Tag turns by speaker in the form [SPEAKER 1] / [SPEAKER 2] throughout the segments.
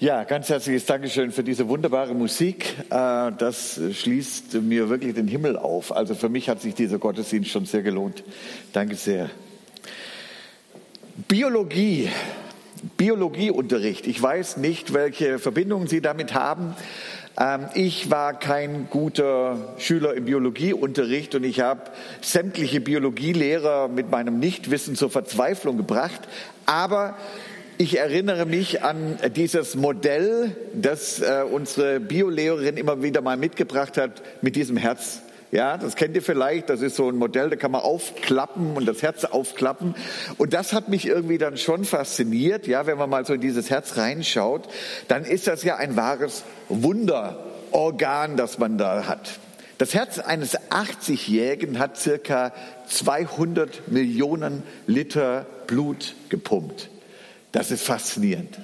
[SPEAKER 1] Ja, ganz herzliches Dankeschön für diese wunderbare Musik. Äh, das schließt mir wirklich den Himmel auf. Also für mich hat sich dieser Gottesdienst schon sehr gelohnt. Danke sehr. Biologie, Biologieunterricht. Ich weiß nicht, welche Verbindungen Sie damit haben. Ähm, ich war kein guter Schüler im Biologieunterricht und ich habe sämtliche Biologielehrer mit meinem Nichtwissen zur Verzweiflung gebracht. Aber ich erinnere mich an dieses Modell, das äh, unsere Biolehrerin immer wieder mal mitgebracht hat mit diesem Herz. Ja, das kennt ihr vielleicht. Das ist so ein Modell, da kann man aufklappen und das Herz aufklappen. Und das hat mich irgendwie dann schon fasziniert. Ja, wenn man mal so in dieses Herz reinschaut, dann ist das ja ein wahres Wunderorgan, das man da hat. Das Herz eines 80-Jährigen hat circa 200 Millionen Liter Blut gepumpt. Das ist faszinierend.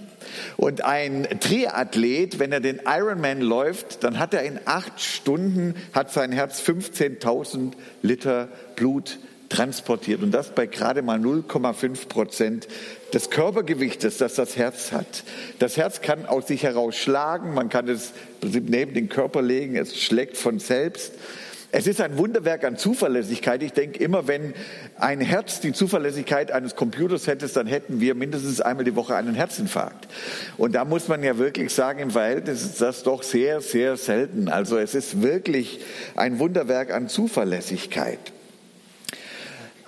[SPEAKER 1] Und ein Triathlet, wenn er den Ironman läuft, dann hat er in acht Stunden, hat sein Herz 15.000 Liter Blut transportiert. Und das bei gerade mal 0,5 Prozent des Körpergewichtes, das das Herz hat. Das Herz kann aus sich heraus schlagen, man kann es neben den Körper legen, es schlägt von selbst. Es ist ein Wunderwerk an Zuverlässigkeit. Ich denke immer, wenn ein Herz die Zuverlässigkeit eines Computers hätte, dann hätten wir mindestens einmal die Woche einen Herzinfarkt. Und da muss man ja wirklich sagen, im Verhältnis ist das doch sehr, sehr selten. Also es ist wirklich ein Wunderwerk an Zuverlässigkeit.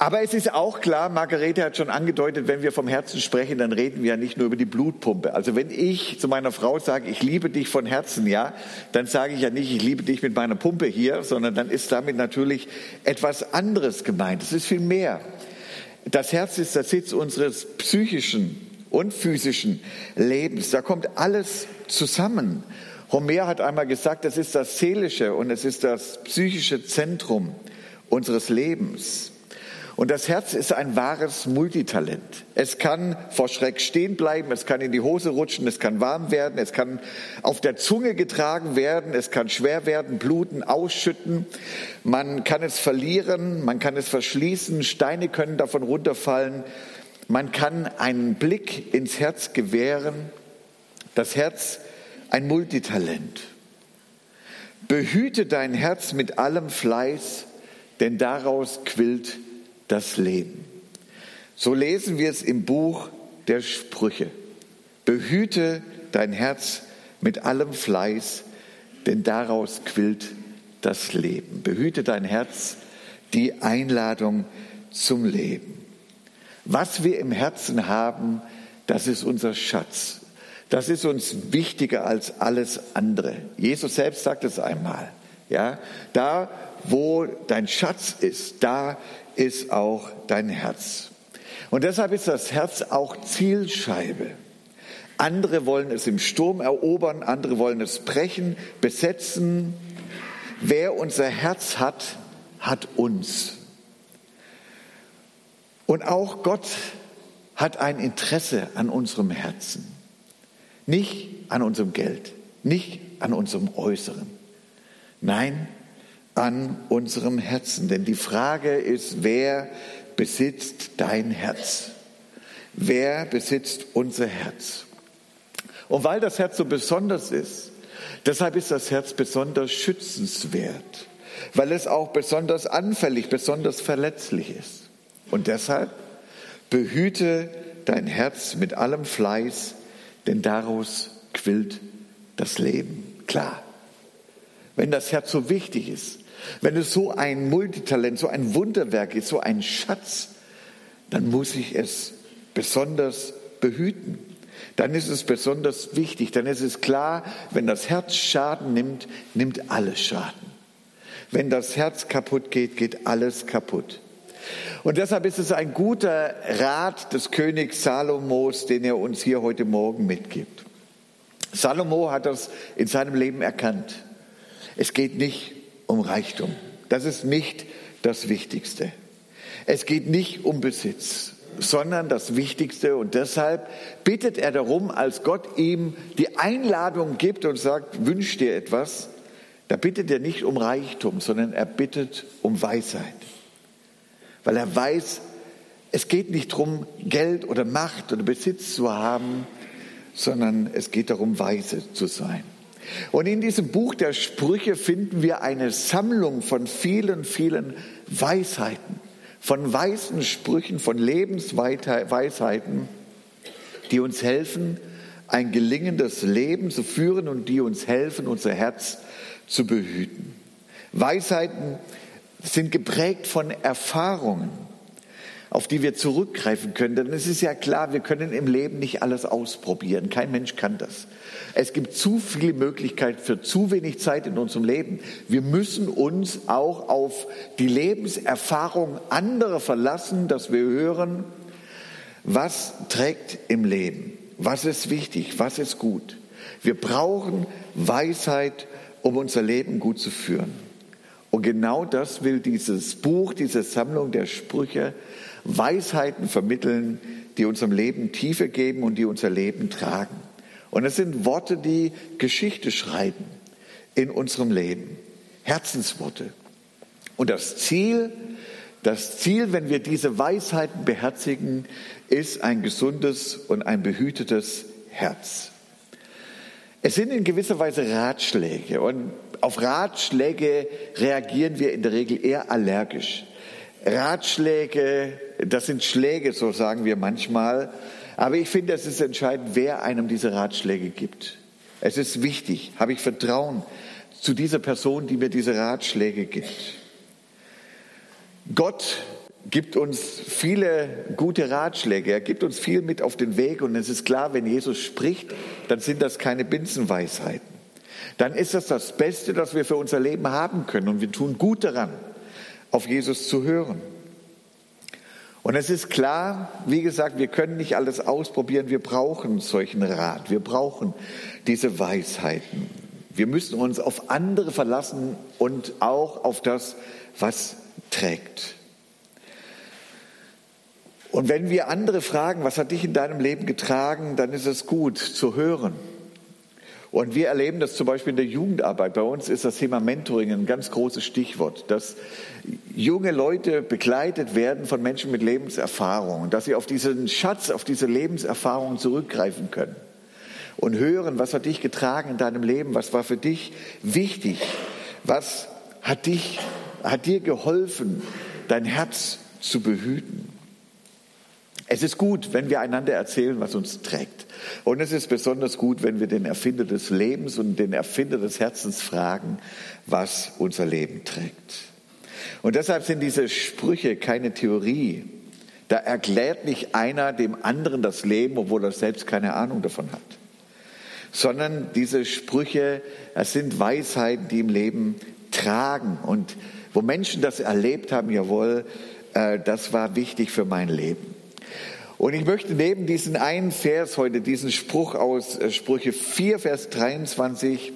[SPEAKER 1] Aber es ist auch klar, Margarete hat schon angedeutet, wenn wir vom Herzen sprechen, dann reden wir ja nicht nur über die Blutpumpe. Also wenn ich zu meiner Frau sage, ich liebe dich von Herzen, ja, dann sage ich ja nicht, ich liebe dich mit meiner Pumpe hier, sondern dann ist damit natürlich etwas anderes gemeint. Es ist viel mehr. Das Herz ist der Sitz unseres psychischen und physischen Lebens. Da kommt alles zusammen. Homer hat einmal gesagt, das ist das seelische und es ist das psychische Zentrum unseres Lebens. Und das Herz ist ein wahres Multitalent. Es kann vor Schreck stehen bleiben, es kann in die Hose rutschen, es kann warm werden, es kann auf der Zunge getragen werden, es kann schwer werden, bluten, ausschütten. Man kann es verlieren, man kann es verschließen, Steine können davon runterfallen. Man kann einen Blick ins Herz gewähren. Das Herz ein Multitalent. Behüte dein Herz mit allem Fleiß, denn daraus quillt das Leben. So lesen wir es im Buch der Sprüche. Behüte dein Herz mit allem Fleiß, denn daraus quillt das Leben. Behüte dein Herz, die Einladung zum Leben. Was wir im Herzen haben, das ist unser Schatz. Das ist uns wichtiger als alles andere. Jesus selbst sagt es einmal. Ja, da, wo dein Schatz ist, da ist auch dein Herz. Und deshalb ist das Herz auch Zielscheibe. Andere wollen es im Sturm erobern, andere wollen es brechen, besetzen. Wer unser Herz hat, hat uns. Und auch Gott hat ein Interesse an unserem Herzen. Nicht an unserem Geld, nicht an unserem Äußeren. Nein, an unserem Herzen. Denn die Frage ist, wer besitzt dein Herz? Wer besitzt unser Herz? Und weil das Herz so besonders ist, deshalb ist das Herz besonders schützenswert, weil es auch besonders anfällig, besonders verletzlich ist. Und deshalb behüte dein Herz mit allem Fleiß, denn daraus quillt das Leben. Klar. Wenn das Herz so wichtig ist, wenn es so ein Multitalent, so ein Wunderwerk ist, so ein Schatz, dann muss ich es besonders behüten. Dann ist es besonders wichtig, dann ist es klar, wenn das Herz Schaden nimmt, nimmt alles Schaden. Wenn das Herz kaputt geht, geht alles kaputt. Und deshalb ist es ein guter Rat des Königs Salomos, den er uns hier heute Morgen mitgibt. Salomo hat das in seinem Leben erkannt. Es geht nicht um Reichtum. Das ist nicht das Wichtigste. Es geht nicht um Besitz, sondern das Wichtigste. Und deshalb bittet er darum, als Gott ihm die Einladung gibt und sagt, wünsch dir etwas, da bittet er nicht um Reichtum, sondern er bittet um Weisheit. Weil er weiß, es geht nicht darum, Geld oder Macht oder Besitz zu haben, sondern es geht darum, weise zu sein. Und in diesem Buch der Sprüche finden wir eine Sammlung von vielen, vielen Weisheiten, von weisen Sprüchen, von Lebensweisheiten, die uns helfen, ein gelingendes Leben zu führen und die uns helfen, unser Herz zu behüten. Weisheiten sind geprägt von Erfahrungen, auf die wir zurückgreifen können. Denn es ist ja klar, wir können im Leben nicht alles ausprobieren. Kein Mensch kann das. Es gibt zu viele Möglichkeiten für zu wenig Zeit in unserem Leben. Wir müssen uns auch auf die Lebenserfahrung anderer verlassen, dass wir hören, was trägt im Leben, was ist wichtig, was ist gut. Wir brauchen Weisheit, um unser Leben gut zu führen. Und genau das will dieses Buch, diese Sammlung der Sprüche, Weisheiten vermitteln, die unserem Leben Tiefe geben und die unser Leben tragen. Und es sind Worte, die Geschichte schreiben in unserem Leben. Herzensworte. Und das Ziel, das Ziel, wenn wir diese Weisheiten beherzigen, ist ein gesundes und ein behütetes Herz. Es sind in gewisser Weise Ratschläge und auf Ratschläge reagieren wir in der Regel eher allergisch. Ratschläge, das sind Schläge, so sagen wir manchmal. Aber ich finde, es ist entscheidend, wer einem diese Ratschläge gibt. Es ist wichtig, habe ich Vertrauen zu dieser Person, die mir diese Ratschläge gibt. Gott gibt uns viele gute Ratschläge. Er gibt uns viel mit auf den Weg. Und es ist klar, wenn Jesus spricht, dann sind das keine Binsenweisheiten. Dann ist das das Beste, das wir für unser Leben haben können. Und wir tun gut daran, auf Jesus zu hören. Und es ist klar, wie gesagt, wir können nicht alles ausprobieren. Wir brauchen solchen Rat. Wir brauchen diese Weisheiten. Wir müssen uns auf andere verlassen und auch auf das, was trägt. Und wenn wir andere fragen, was hat dich in deinem Leben getragen, dann ist es gut zu hören. Und wir erleben das zum Beispiel in der Jugendarbeit. Bei uns ist das Thema Mentoring ein ganz großes Stichwort, dass junge Leute begleitet werden von Menschen mit Lebenserfahrung, dass sie auf diesen Schatz, auf diese Lebenserfahrung zurückgreifen können und hören, was hat dich getragen in deinem Leben, was war für dich wichtig, was hat dich, hat dir geholfen, dein Herz zu behüten. Es ist gut, wenn wir einander erzählen, was uns trägt. Und es ist besonders gut, wenn wir den Erfinder des Lebens und den Erfinder des Herzens fragen, was unser Leben trägt. Und deshalb sind diese Sprüche keine Theorie. Da erklärt nicht einer dem anderen das Leben, obwohl er selbst keine Ahnung davon hat. Sondern diese Sprüche, es sind Weisheiten, die im Leben tragen. Und wo Menschen das erlebt haben, jawohl, äh, das war wichtig für mein Leben. Und ich möchte neben diesen einen Vers heute, diesen Spruch aus äh, Sprüche 4, Vers 23,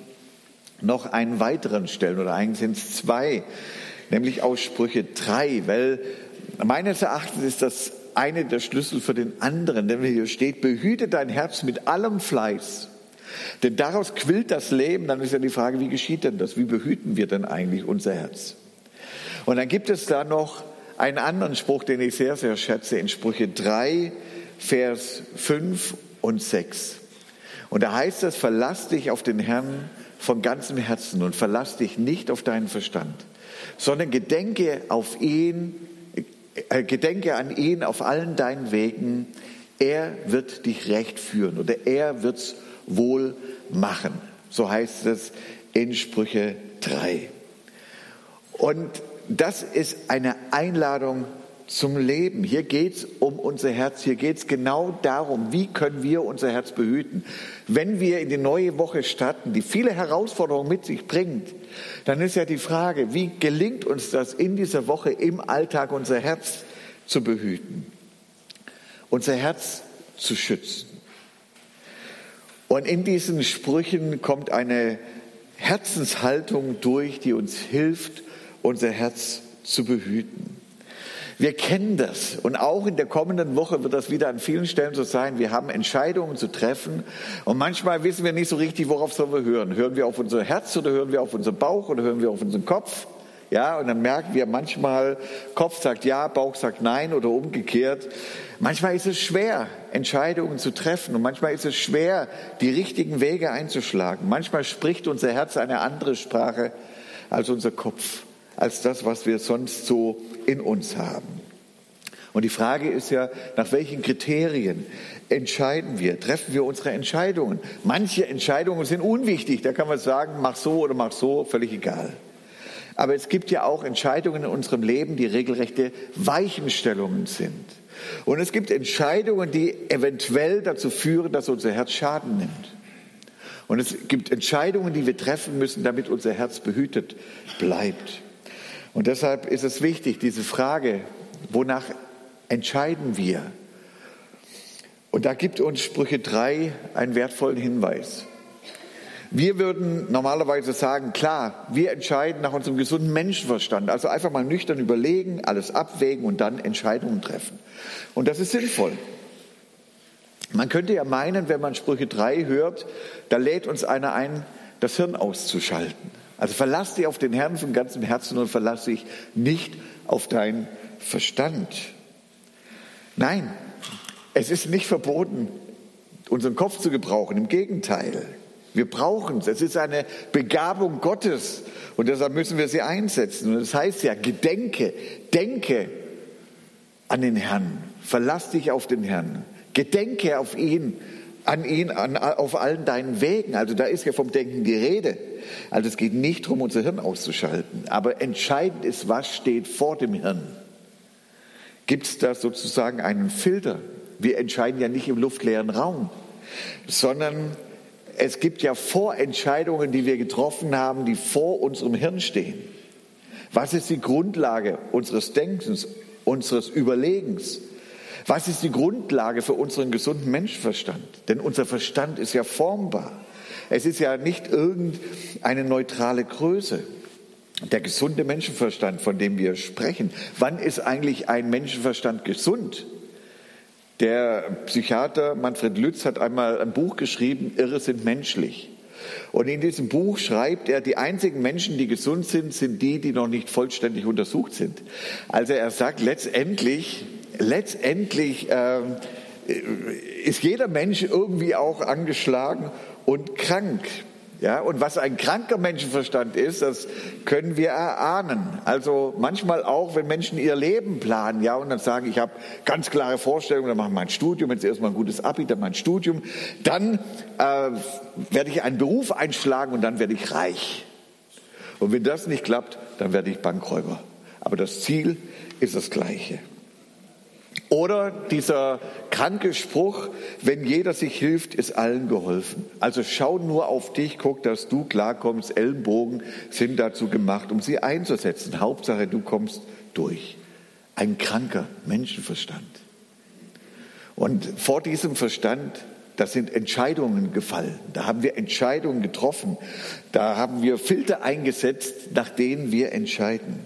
[SPEAKER 1] noch einen weiteren stellen, oder eigentlich sind es zwei, nämlich aus Sprüche 3, weil meines Erachtens ist das eine der Schlüssel für den anderen, denn hier steht, behüte dein Herz mit allem Fleiß, denn daraus quillt das Leben. Dann ist ja die Frage, wie geschieht denn das? Wie behüten wir denn eigentlich unser Herz? Und dann gibt es da noch einen anderen Spruch, den ich sehr, sehr schätze, in Sprüche 3, Vers 5 und 6. Und da heißt es, verlass dich auf den Herrn von ganzem Herzen und verlass dich nicht auf deinen Verstand, sondern gedenke auf ihn, äh, gedenke an ihn auf allen deinen Wegen. Er wird dich recht führen oder er wird's wohl machen. So heißt es in Sprüche 3. Und das ist eine Einladung zum Leben. Hier geht es um unser Herz. Hier geht es genau darum, wie können wir unser Herz behüten. Wenn wir in die neue Woche starten, die viele Herausforderungen mit sich bringt, dann ist ja die Frage, wie gelingt uns das in dieser Woche im Alltag unser Herz zu behüten, unser Herz zu schützen. Und in diesen Sprüchen kommt eine Herzenshaltung durch, die uns hilft, unser Herz zu behüten. Wir kennen das und auch in der kommenden Woche wird das wieder an vielen Stellen so sein. Wir haben Entscheidungen zu treffen und manchmal wissen wir nicht so richtig, worauf sollen wir hören. Hören wir auf unser Herz oder hören wir auf unseren Bauch oder hören wir auf unseren Kopf? Ja, und dann merken wir manchmal, Kopf sagt ja, Bauch sagt nein oder umgekehrt. Manchmal ist es schwer, Entscheidungen zu treffen und manchmal ist es schwer, die richtigen Wege einzuschlagen. Manchmal spricht unser Herz eine andere Sprache als unser Kopf, als das, was wir sonst so in uns haben. Und die Frage ist ja, nach welchen Kriterien entscheiden wir, treffen wir unsere Entscheidungen? Manche Entscheidungen sind unwichtig, da kann man sagen, mach so oder mach so, völlig egal. Aber es gibt ja auch Entscheidungen in unserem Leben, die regelrechte Weichenstellungen sind. Und es gibt Entscheidungen, die eventuell dazu führen, dass unser Herz Schaden nimmt. Und es gibt Entscheidungen, die wir treffen müssen, damit unser Herz behütet bleibt. Und deshalb ist es wichtig, diese Frage, wonach entscheiden wir? Und da gibt uns Sprüche 3 einen wertvollen Hinweis. Wir würden normalerweise sagen, klar, wir entscheiden nach unserem gesunden Menschenverstand. Also einfach mal nüchtern überlegen, alles abwägen und dann Entscheidungen treffen. Und das ist sinnvoll. Man könnte ja meinen, wenn man Sprüche 3 hört, da lädt uns einer ein, das Hirn auszuschalten. Also verlass dich auf den Herrn von ganzem Herzen und verlass dich nicht auf deinen Verstand. Nein, es ist nicht verboten, unseren Kopf zu gebrauchen. Im Gegenteil. Wir brauchen es. Es ist eine Begabung Gottes und deshalb müssen wir sie einsetzen. Und das heißt ja, gedenke, denke an den Herrn, verlass dich auf den Herrn, gedenke auf ihn, an ihn, an, auf allen deinen Wegen. Also da ist ja vom Denken die Rede. Also es geht nicht darum, unser Hirn auszuschalten, aber entscheidend ist, was steht vor dem Hirn. Gibt es da sozusagen einen Filter? Wir entscheiden ja nicht im luftleeren Raum, sondern es gibt ja Vorentscheidungen, die wir getroffen haben, die vor unserem Hirn stehen. Was ist die Grundlage unseres Denkens, unseres Überlegens? Was ist die Grundlage für unseren gesunden Menschenverstand? Denn unser Verstand ist ja formbar. Es ist ja nicht irgendeine neutrale Größe. Der gesunde Menschenverstand, von dem wir sprechen. Wann ist eigentlich ein Menschenverstand gesund? Der Psychiater Manfred Lütz hat einmal ein Buch geschrieben, Irre sind menschlich. Und in diesem Buch schreibt er, die einzigen Menschen, die gesund sind, sind die, die noch nicht vollständig untersucht sind. Also er sagt letztendlich, letztendlich äh, ist jeder Mensch irgendwie auch angeschlagen und krank. Ja, und was ein kranker Menschenverstand ist, das können wir erahnen. Also manchmal auch, wenn Menschen ihr Leben planen, ja, und dann sagen, ich habe ganz klare Vorstellungen, dann mache ich mein Studium, jetzt erstmal ein gutes Abi, dann mein Studium, dann äh, werde ich einen Beruf einschlagen und dann werde ich reich. Und wenn das nicht klappt, dann werde ich Bankräuber. Aber das Ziel ist das gleiche. Oder dieser kranke Spruch, wenn jeder sich hilft, ist allen geholfen. Also schau nur auf dich, guck, dass du klarkommst. Ellenbogen sind dazu gemacht, um sie einzusetzen. Hauptsache, du kommst durch. Ein kranker Menschenverstand. Und vor diesem Verstand, da sind Entscheidungen gefallen. Da haben wir Entscheidungen getroffen. Da haben wir Filter eingesetzt, nach denen wir entscheiden.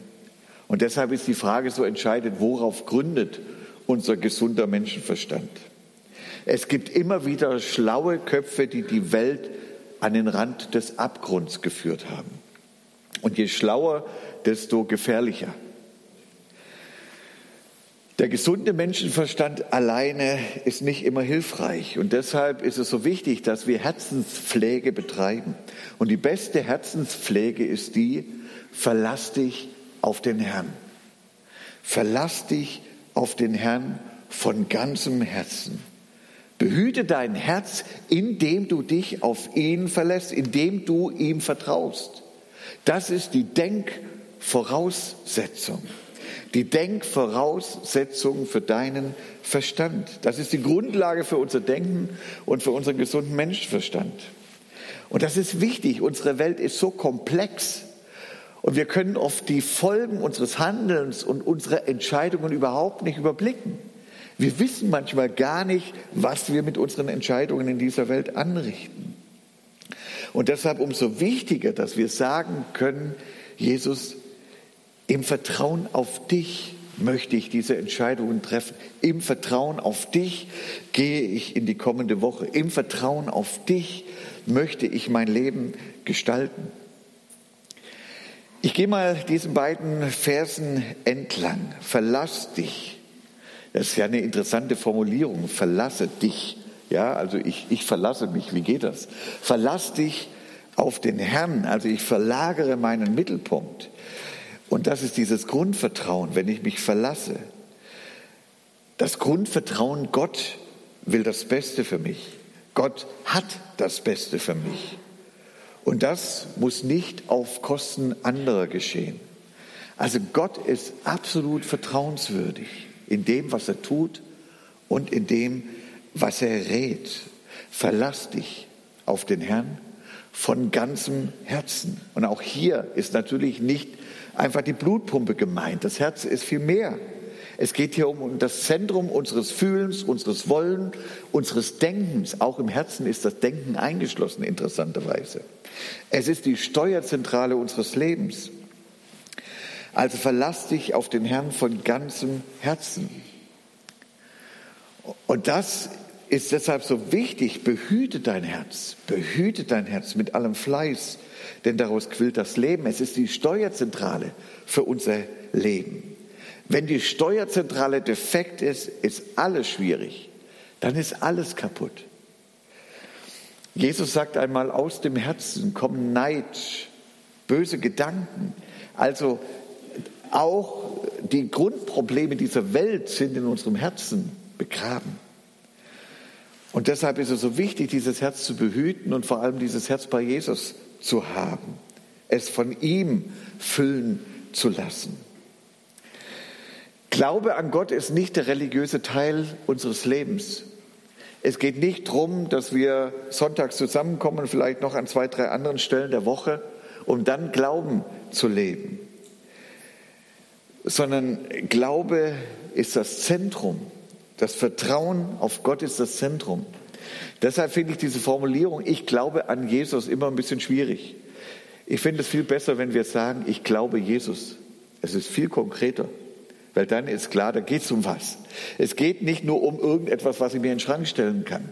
[SPEAKER 1] Und deshalb ist die Frage so entscheidend, worauf gründet unser gesunder Menschenverstand. Es gibt immer wieder schlaue Köpfe, die die Welt an den Rand des Abgrunds geführt haben. Und je schlauer, desto gefährlicher. Der gesunde Menschenverstand alleine ist nicht immer hilfreich und deshalb ist es so wichtig, dass wir Herzenspflege betreiben. Und die beste Herzenspflege ist die, verlass dich auf den Herrn. Verlass dich auf den Herrn von ganzem Herzen. Behüte dein Herz, indem du dich auf ihn verlässt, indem du ihm vertraust. Das ist die Denkvoraussetzung. Die Denkvoraussetzung für deinen Verstand. Das ist die Grundlage für unser Denken und für unseren gesunden Menschenverstand. Und das ist wichtig. Unsere Welt ist so komplex. Und wir können oft die Folgen unseres Handelns und unserer Entscheidungen überhaupt nicht überblicken. Wir wissen manchmal gar nicht, was wir mit unseren Entscheidungen in dieser Welt anrichten. Und deshalb umso wichtiger, dass wir sagen können, Jesus, im Vertrauen auf dich möchte ich diese Entscheidungen treffen. Im Vertrauen auf dich gehe ich in die kommende Woche. Im Vertrauen auf dich möchte ich mein Leben gestalten. Ich gehe mal diesen beiden Versen entlang. Verlass dich. Das ist ja eine interessante Formulierung. Verlasse dich. Ja, also ich, ich verlasse mich. Wie geht das? Verlass dich auf den Herrn. Also ich verlagere meinen Mittelpunkt. Und das ist dieses Grundvertrauen, wenn ich mich verlasse. Das Grundvertrauen, Gott will das Beste für mich. Gott hat das Beste für mich. Und das muss nicht auf Kosten anderer geschehen. Also Gott ist absolut vertrauenswürdig in dem, was er tut und in dem, was er rät. Verlass dich auf den Herrn von ganzem Herzen. Und auch hier ist natürlich nicht einfach die Blutpumpe gemeint. Das Herz ist viel mehr. Es geht hier um das Zentrum unseres Fühlens, unseres Wollen, unseres Denkens. Auch im Herzen ist das Denken eingeschlossen, interessanterweise. Es ist die Steuerzentrale unseres Lebens. Also verlass dich auf den Herrn von ganzem Herzen. Und das ist deshalb so wichtig. Behüte dein Herz, behüte dein Herz mit allem Fleiß, denn daraus quillt das Leben. Es ist die Steuerzentrale für unser Leben. Wenn die Steuerzentrale defekt ist, ist alles schwierig. Dann ist alles kaputt. Jesus sagt einmal, aus dem Herzen kommen Neid, böse Gedanken. Also auch die Grundprobleme dieser Welt sind in unserem Herzen begraben. Und deshalb ist es so wichtig, dieses Herz zu behüten und vor allem dieses Herz bei Jesus zu haben, es von ihm füllen zu lassen. Glaube an Gott ist nicht der religiöse Teil unseres Lebens. Es geht nicht darum, dass wir sonntags zusammenkommen, vielleicht noch an zwei, drei anderen Stellen der Woche, um dann Glauben zu leben. Sondern Glaube ist das Zentrum. Das Vertrauen auf Gott ist das Zentrum. Deshalb finde ich diese Formulierung, ich glaube an Jesus, immer ein bisschen schwierig. Ich finde es viel besser, wenn wir sagen, ich glaube Jesus. Es ist viel konkreter. Weil dann ist klar, da geht es um was. Es geht nicht nur um irgendetwas, was ich mir in den Schrank stellen kann,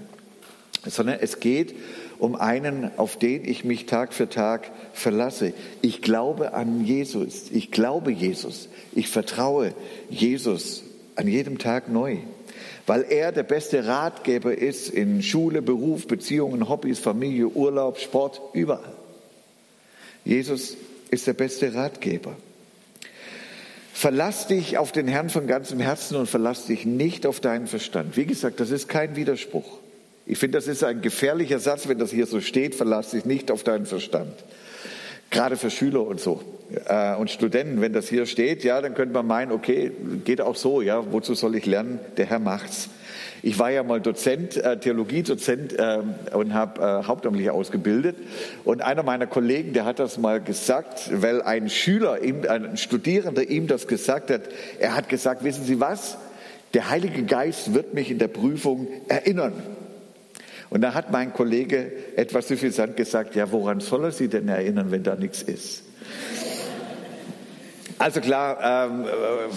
[SPEAKER 1] sondern es geht um einen, auf den ich mich Tag für Tag verlasse. Ich glaube an Jesus. Ich glaube Jesus. Ich vertraue Jesus an jedem Tag neu. Weil er der beste Ratgeber ist in Schule, Beruf, Beziehungen, Hobbys, Familie, Urlaub, Sport, überall. Jesus ist der beste Ratgeber. Verlass dich auf den Herrn von ganzem Herzen und verlass dich nicht auf deinen Verstand. Wie gesagt, das ist kein Widerspruch. Ich finde, das ist ein gefährlicher Satz, wenn das hier so steht, verlass dich nicht auf deinen Verstand. Gerade für Schüler und so äh, und Studenten, wenn das hier steht, ja, dann könnte man meinen, okay, geht auch so, ja, wozu soll ich lernen? Der Herr macht's. Ich war ja mal Dozent, äh, Theologiedozent äh, und habe äh, hauptamtlich ausgebildet. Und einer meiner Kollegen, der hat das mal gesagt, weil ein Schüler, ihm, ein Studierender ihm das gesagt hat. Er hat gesagt, wissen Sie was? Der Heilige Geist wird mich in der Prüfung erinnern. Und da hat mein Kollege etwas suffisant gesagt, ja, woran soll er Sie denn erinnern, wenn da nichts ist? Also klar, ähm,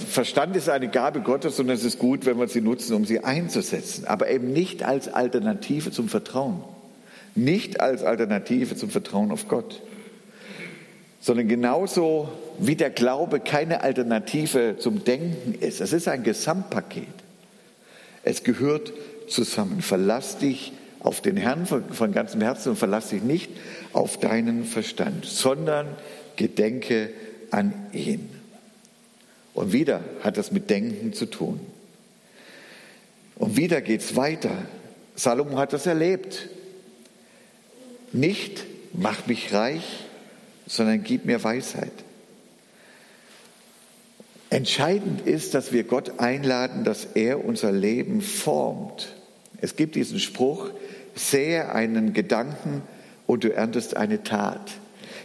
[SPEAKER 1] Verstand ist eine Gabe Gottes und es ist gut, wenn wir sie nutzen, um sie einzusetzen, aber eben nicht als Alternative zum Vertrauen. Nicht als Alternative zum Vertrauen auf Gott, sondern genauso wie der Glaube keine Alternative zum Denken ist. Es ist ein Gesamtpaket. Es gehört zusammen. Verlass dich auf den Herrn von, von ganzem Herzen und verlass dich nicht auf deinen Verstand, sondern gedenke an ihn. Und wieder hat das mit Denken zu tun. Und wieder geht es weiter. Salomo hat das erlebt. Nicht mach mich reich, sondern gib mir Weisheit. Entscheidend ist, dass wir Gott einladen, dass er unser Leben formt. Es gibt diesen Spruch, sähe einen Gedanken und du erntest eine Tat.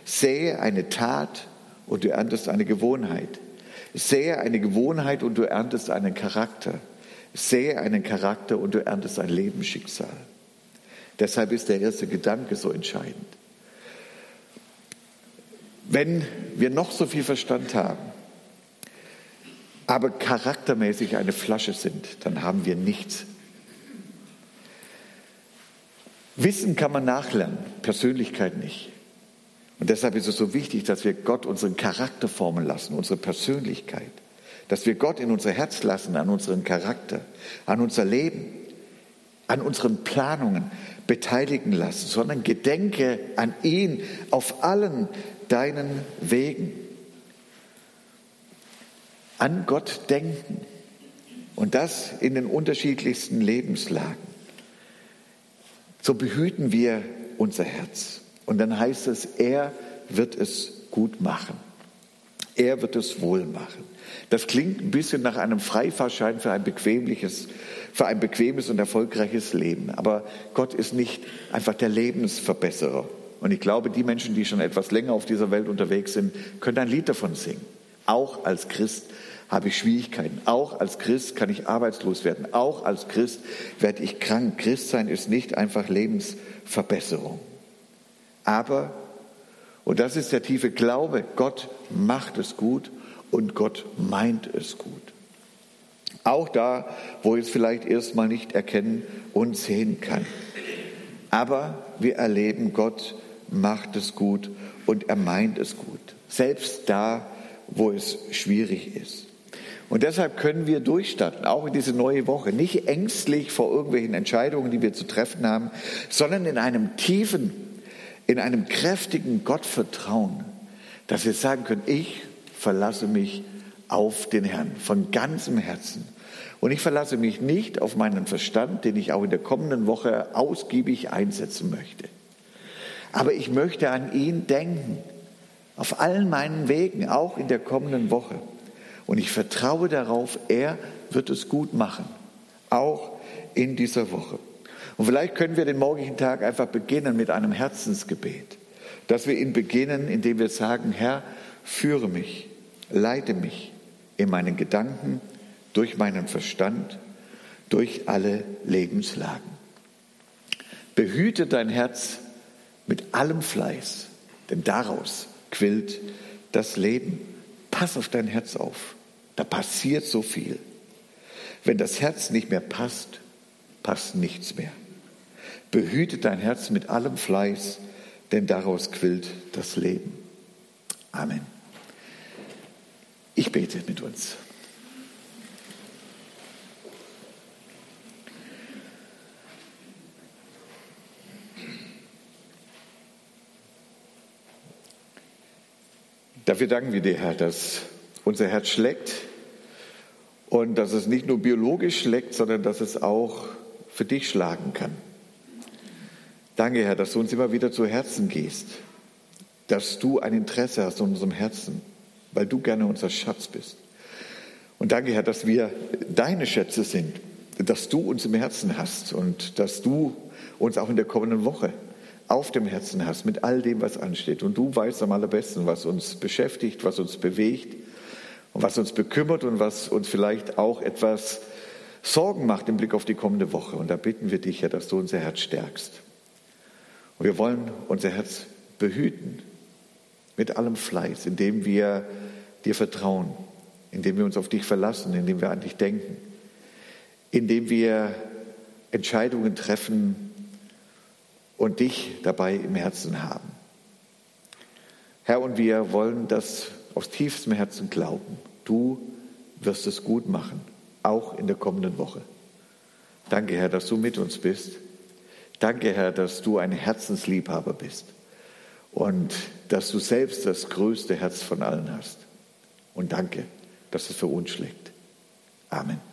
[SPEAKER 1] Sähe eine Tat und du erntest eine Gewohnheit. Sähe eine Gewohnheit und du erntest einen Charakter. Sähe einen Charakter und du erntest ein Lebensschicksal. Deshalb ist der erste Gedanke so entscheidend. Wenn wir noch so viel Verstand haben, aber charaktermäßig eine Flasche sind, dann haben wir nichts. Wissen kann man nachlernen, Persönlichkeit nicht. Und deshalb ist es so wichtig, dass wir Gott unseren Charakter formen lassen, unsere Persönlichkeit. Dass wir Gott in unser Herz lassen, an unseren Charakter, an unser Leben, an unseren Planungen beteiligen lassen, sondern gedenke an ihn auf allen deinen Wegen. An Gott denken. Und das in den unterschiedlichsten Lebenslagen. So behüten wir unser Herz. Und dann heißt es, er wird es gut machen. Er wird es wohl machen. Das klingt ein bisschen nach einem Freifahrschein für ein bequemliches, für ein bequemes und erfolgreiches Leben. Aber Gott ist nicht einfach der Lebensverbesserer. Und ich glaube, die Menschen, die schon etwas länger auf dieser Welt unterwegs sind, können ein Lied davon singen. Auch als Christ habe ich Schwierigkeiten. Auch als Christ kann ich arbeitslos werden. Auch als Christ werde ich krank. Christsein ist nicht einfach Lebensverbesserung. Aber, und das ist der tiefe Glaube, Gott macht es gut und Gott meint es gut. Auch da, wo ich es vielleicht erstmal nicht erkennen und sehen kann. Aber wir erleben, Gott macht es gut und er meint es gut. Selbst da, wo es schwierig ist. Und deshalb können wir durchstarten, auch in diese neue Woche, nicht ängstlich vor irgendwelchen Entscheidungen, die wir zu treffen haben, sondern in einem tiefen, in einem kräftigen Gottvertrauen, dass wir sagen können, ich verlasse mich auf den Herrn von ganzem Herzen. Und ich verlasse mich nicht auf meinen Verstand, den ich auch in der kommenden Woche ausgiebig einsetzen möchte. Aber ich möchte an ihn denken, auf allen meinen Wegen, auch in der kommenden Woche. Und ich vertraue darauf, er wird es gut machen, auch in dieser Woche. Und vielleicht können wir den morgigen Tag einfach beginnen mit einem Herzensgebet, dass wir ihn beginnen, indem wir sagen, Herr, führe mich, leite mich in meinen Gedanken, durch meinen Verstand, durch alle Lebenslagen. Behüte dein Herz mit allem Fleiß, denn daraus quillt das Leben. Pass auf dein Herz auf, da passiert so viel. Wenn das Herz nicht mehr passt, passt nichts mehr. Behüte dein Herz mit allem Fleiß, denn daraus quillt das Leben. Amen. Ich bete mit uns. Dafür danken wir dir, Herr, dass unser Herz schlägt und dass es nicht nur biologisch schlägt, sondern dass es auch für dich schlagen kann. Danke, Herr, dass du uns immer wieder zu Herzen gehst, dass du ein Interesse hast an unserem Herzen, weil du gerne unser Schatz bist. Und danke, Herr, dass wir deine Schätze sind, dass du uns im Herzen hast und dass du uns auch in der kommenden Woche auf dem Herzen hast mit all dem, was ansteht. Und du weißt am allerbesten, was uns beschäftigt, was uns bewegt und was uns bekümmert und was uns vielleicht auch etwas Sorgen macht im Blick auf die kommende Woche. Und da bitten wir dich, Herr, dass du unser Herz stärkst. Und wir wollen unser Herz behüten mit allem Fleiß, indem wir dir vertrauen, indem wir uns auf dich verlassen, indem wir an dich denken, indem wir Entscheidungen treffen und dich dabei im Herzen haben. Herr, und wir wollen das aus tiefstem Herzen glauben. Du wirst es gut machen, auch in der kommenden Woche. Danke, Herr, dass du mit uns bist. Danke, Herr, dass du ein Herzensliebhaber bist und dass du selbst das größte Herz von allen hast. Und danke, dass es für uns schlägt. Amen.